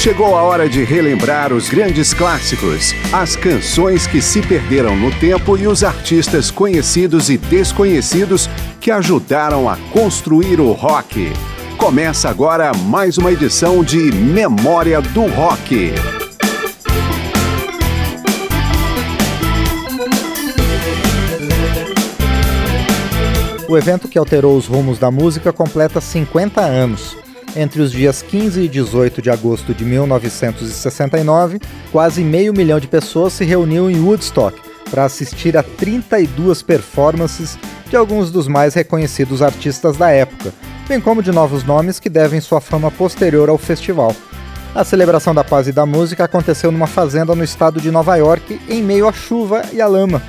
Chegou a hora de relembrar os grandes clássicos, as canções que se perderam no tempo e os artistas conhecidos e desconhecidos que ajudaram a construir o rock. Começa agora mais uma edição de Memória do Rock. O evento que alterou os rumos da música completa 50 anos. Entre os dias 15 e 18 de agosto de 1969, quase meio milhão de pessoas se reuniu em Woodstock para assistir a 32 performances de alguns dos mais reconhecidos artistas da época, bem como de novos nomes que devem sua fama posterior ao festival. A celebração da paz e da música aconteceu numa fazenda no estado de Nova York, em meio à chuva e à lama.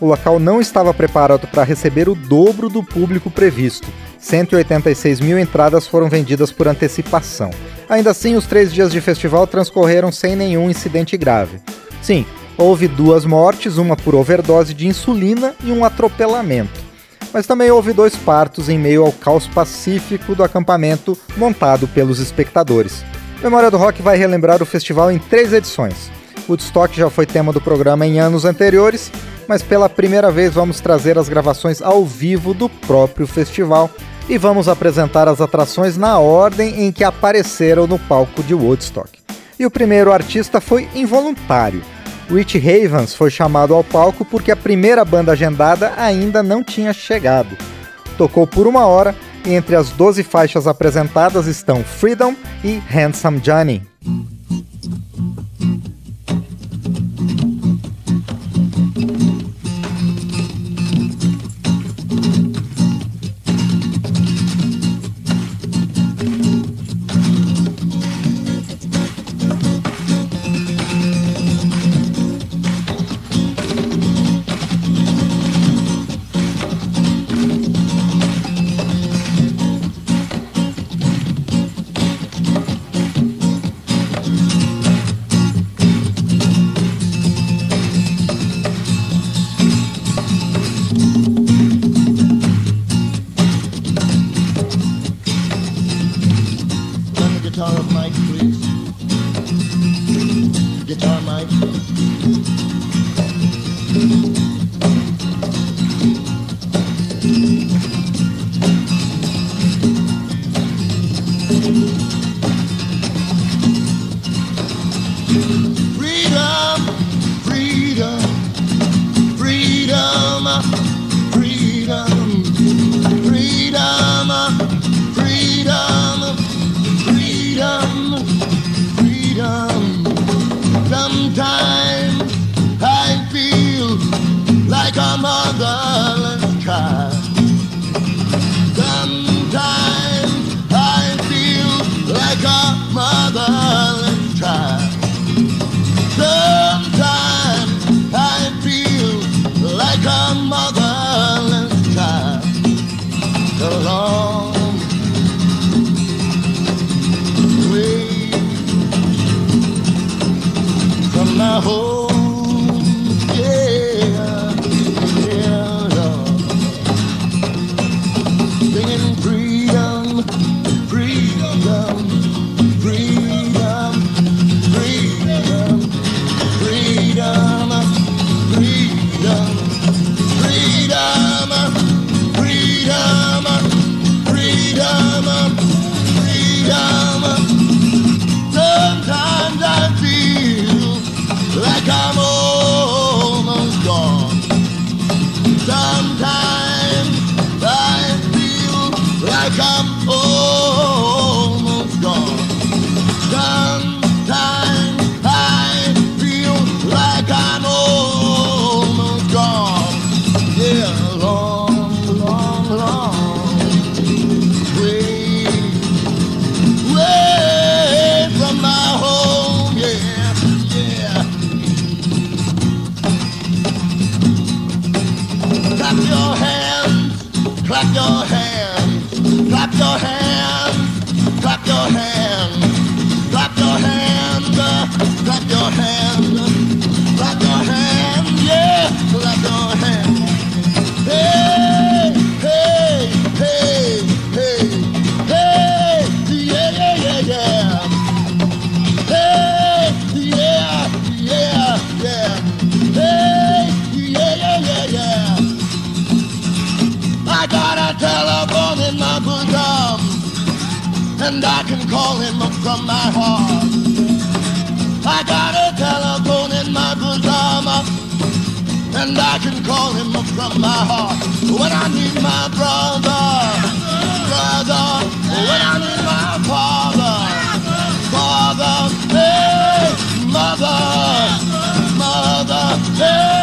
O local não estava preparado para receber o dobro do público previsto. 186 mil entradas foram vendidas por antecipação. Ainda assim, os três dias de festival transcorreram sem nenhum incidente grave. Sim, houve duas mortes, uma por overdose de insulina e um atropelamento. Mas também houve dois partos em meio ao caos pacífico do acampamento montado pelos espectadores. Memória do Rock vai relembrar o festival em três edições. Woodstock já foi tema do programa em anos anteriores, mas pela primeira vez vamos trazer as gravações ao vivo do próprio festival e vamos apresentar as atrações na ordem em que apareceram no palco de Woodstock. E o primeiro artista foi involuntário. Rich Havens foi chamado ao palco porque a primeira banda agendada ainda não tinha chegado. Tocou por uma hora e entre as 12 faixas apresentadas estão Freedom e Handsome Johnny. Guitar mic, please. Guitar mic. I'm. From my heart. When I need my brother, brother, when I need my father, father, hey, mother, mother, hey,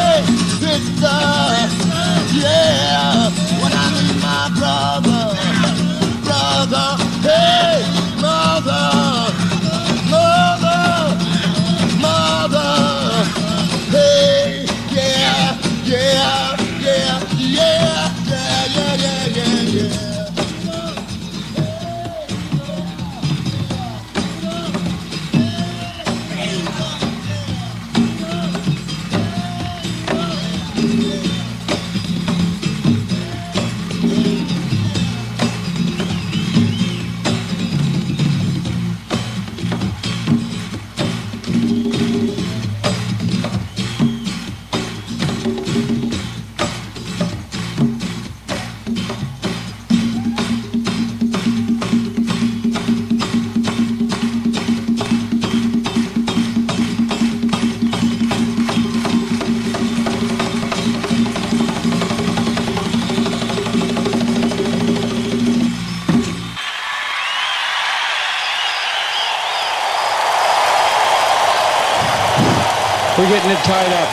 getting it tied up.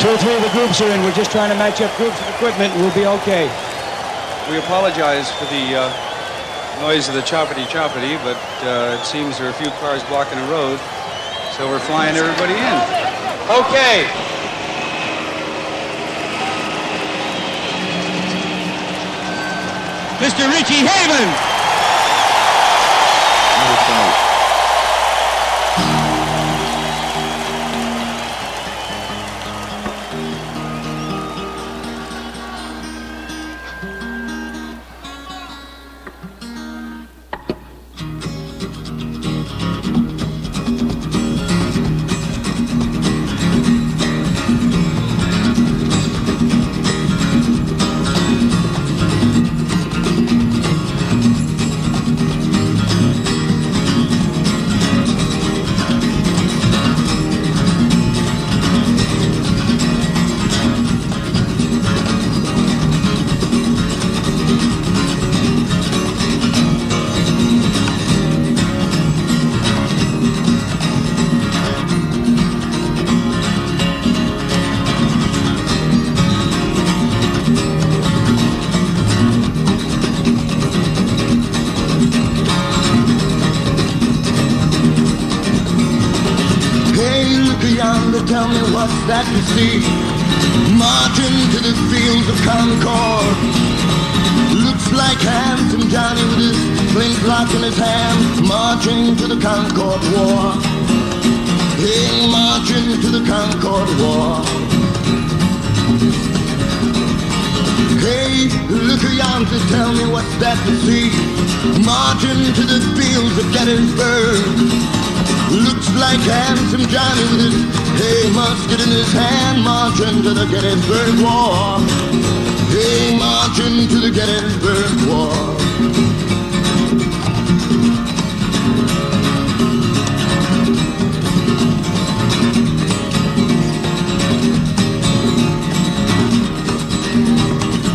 Two or three of the groups are in. We're just trying to match up groups of equipment. We'll be okay. We apologize for the uh, noise of the choppity choppity, but uh, it seems there are a few cars blocking the road, so we're flying everybody in. Okay. Mr. Richie Haven. That marching to the fields of Concord. Looks like handsome Johnny with his flintlock in his hand, marching to the Concord War. Hey, marching to the Concord War. Hey, look around to tell me what's that you see, marching to the fields of Gettysburg. Looks like handsome Johnny with his hay musket in his hand, marching to the Gettysburg War. Hey, marching to the Gettysburg War.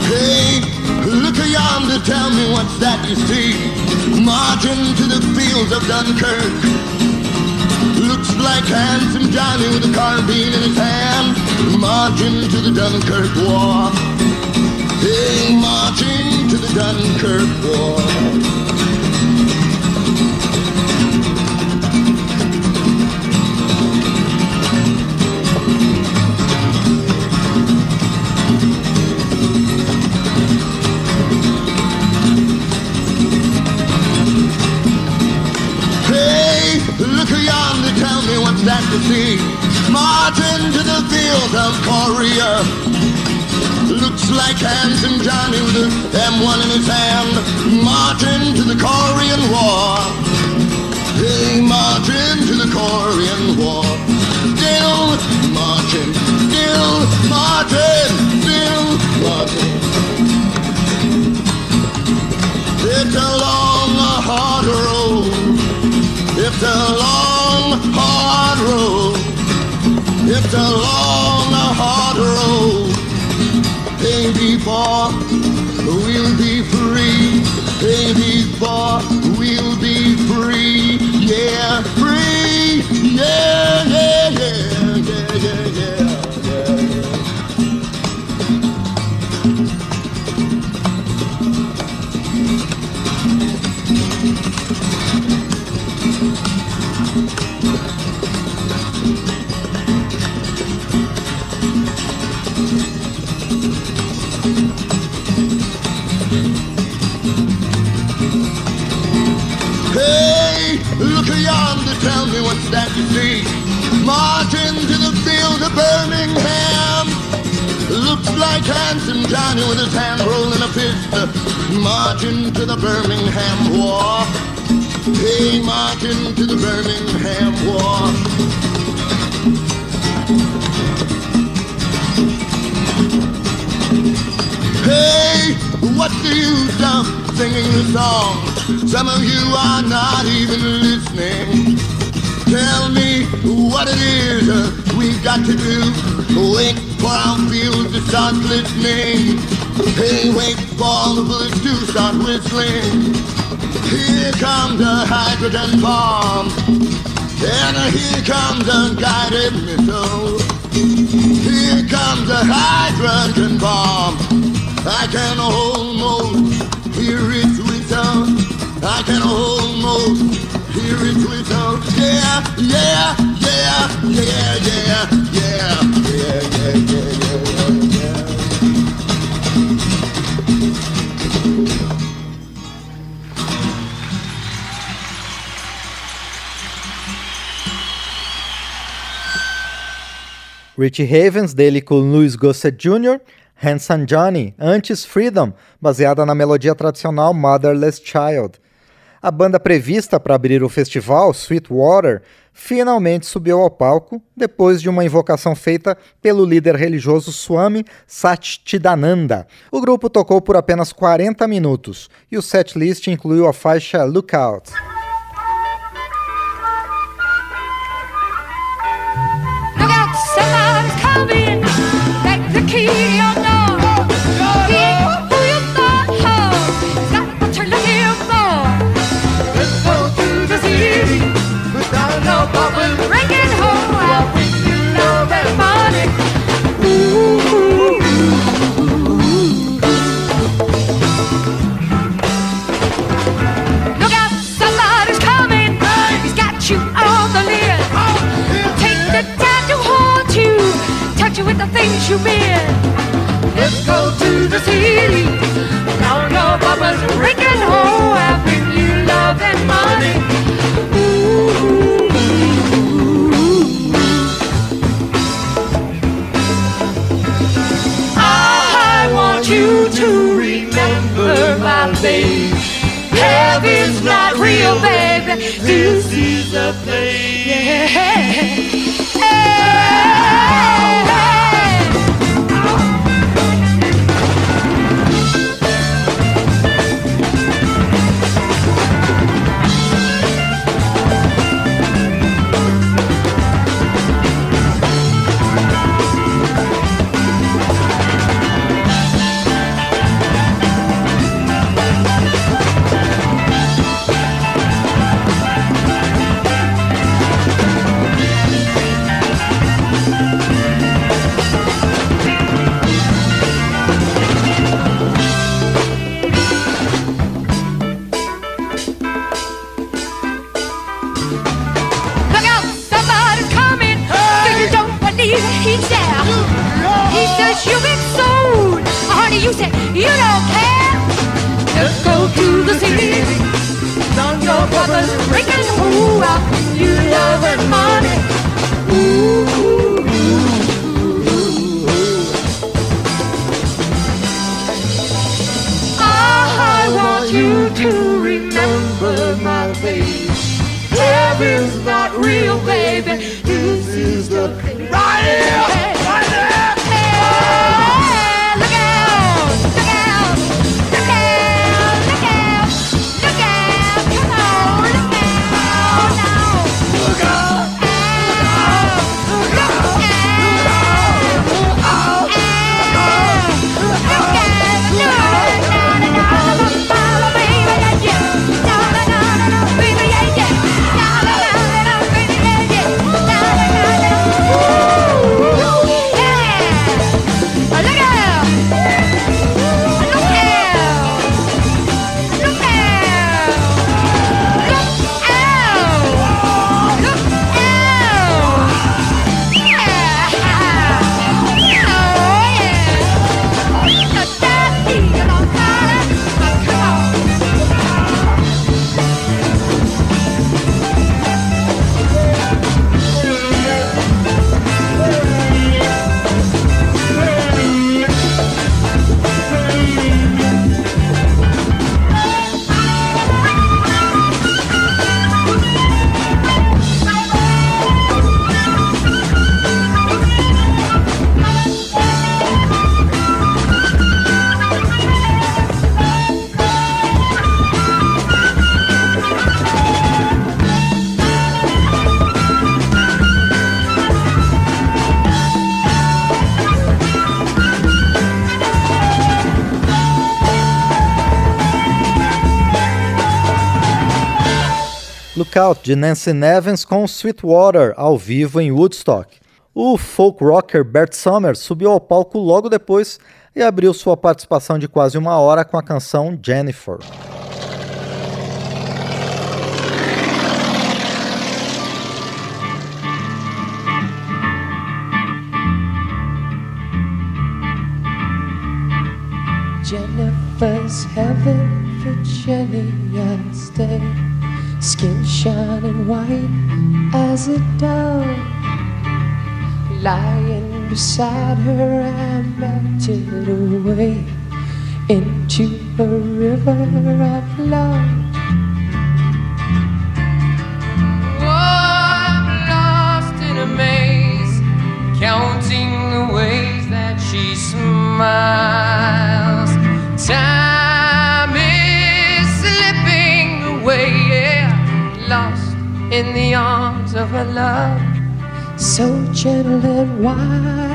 Hey, look yonder, tell me what's that you see, marching to the fields of Dunkirk. Like handsome Johnny with a carbine in his hand, marching to the Dunkirk War. Hey, marching to the Dunkirk War. That to see. Marching to the field of Korea. Looks like handsome Johnny with the M1 in his hand. Marching to the Korean War. Hey, marching to the Korean War. Still marching, still marching, still marching. It's a long, hard road. It's a long, hard road. It's a long, hard road. Baby boy, we'll be free. Baby boy, Johnny with his hand rolling a fist. Marching to the Birmingham War. Hey, marching to the Birmingham War. Hey, what do you dump singing the song? Some of you are not even listening. Tell me what it is uh, we've got to do. Wait fields to start listening. Hey, wait for the bullets to start whistling. Here comes a hydrogen bomb. And here comes a guided missile. Here comes a hydrogen bomb. I can almost hear its whistle. I can almost yeah, yeah, yeah, yeah, yeah, yeah, yeah, yeah. Richie Havens, dele com Louis Gossett Jr., Handsome Johnny, antes Freedom, baseada na melodia tradicional Motherless Child. A banda prevista para abrir o festival, Sweetwater, finalmente subiu ao palco depois de uma invocação feita pelo líder religioso Swami Satchidananda. O grupo tocou por apenas 40 minutos e o setlist incluiu a faixa Lookout. Baby. Heaven's not real, baby. This is a play. Yeah. Lookout de Nancy Nevins com Sweetwater ao vivo em Woodstock. O folk rocker Bert Summers subiu ao palco logo depois e abriu sua participação de quase uma hora com a canção Jennifer. Jennifer's heaven Skin shining white as a dove Lying beside her I melted away Into a river of love. Counting the ways that she smiles. Time is slipping away, in the arms of a love, so gentle and wild.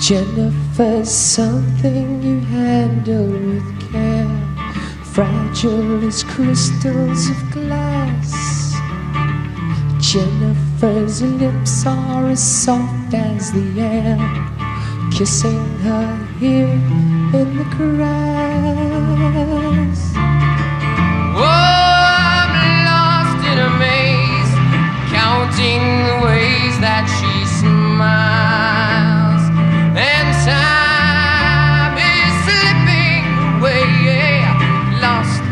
Jennifer's something you handle with care, fragile as crystals of glass. Jennifer's lips are as soft as the air, kissing her here in the grass. Oh, I'm lost in a maze, counting the ways that she smiles, and time is slipping away, lost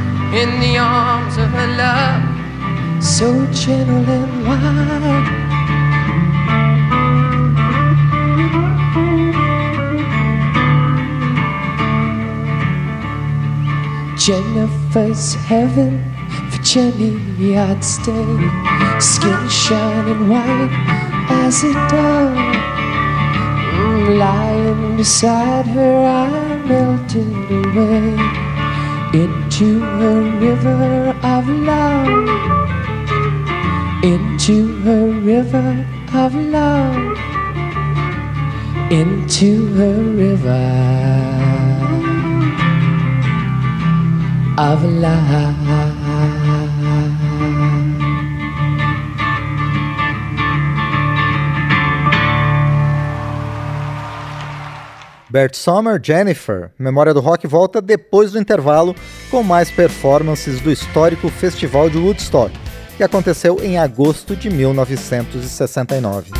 in the arms of her love so gentle and wild. Jennifer's heaven for Jenny I'd stay. Skin shining white as a dove mm, Lying beside her I melted away Into a river of love. Into a river of love, into a river Bert Sommer, Jennifer. Memória do Rock volta depois do intervalo com mais performances do histórico Festival de Woodstock que aconteceu em agosto de 1969.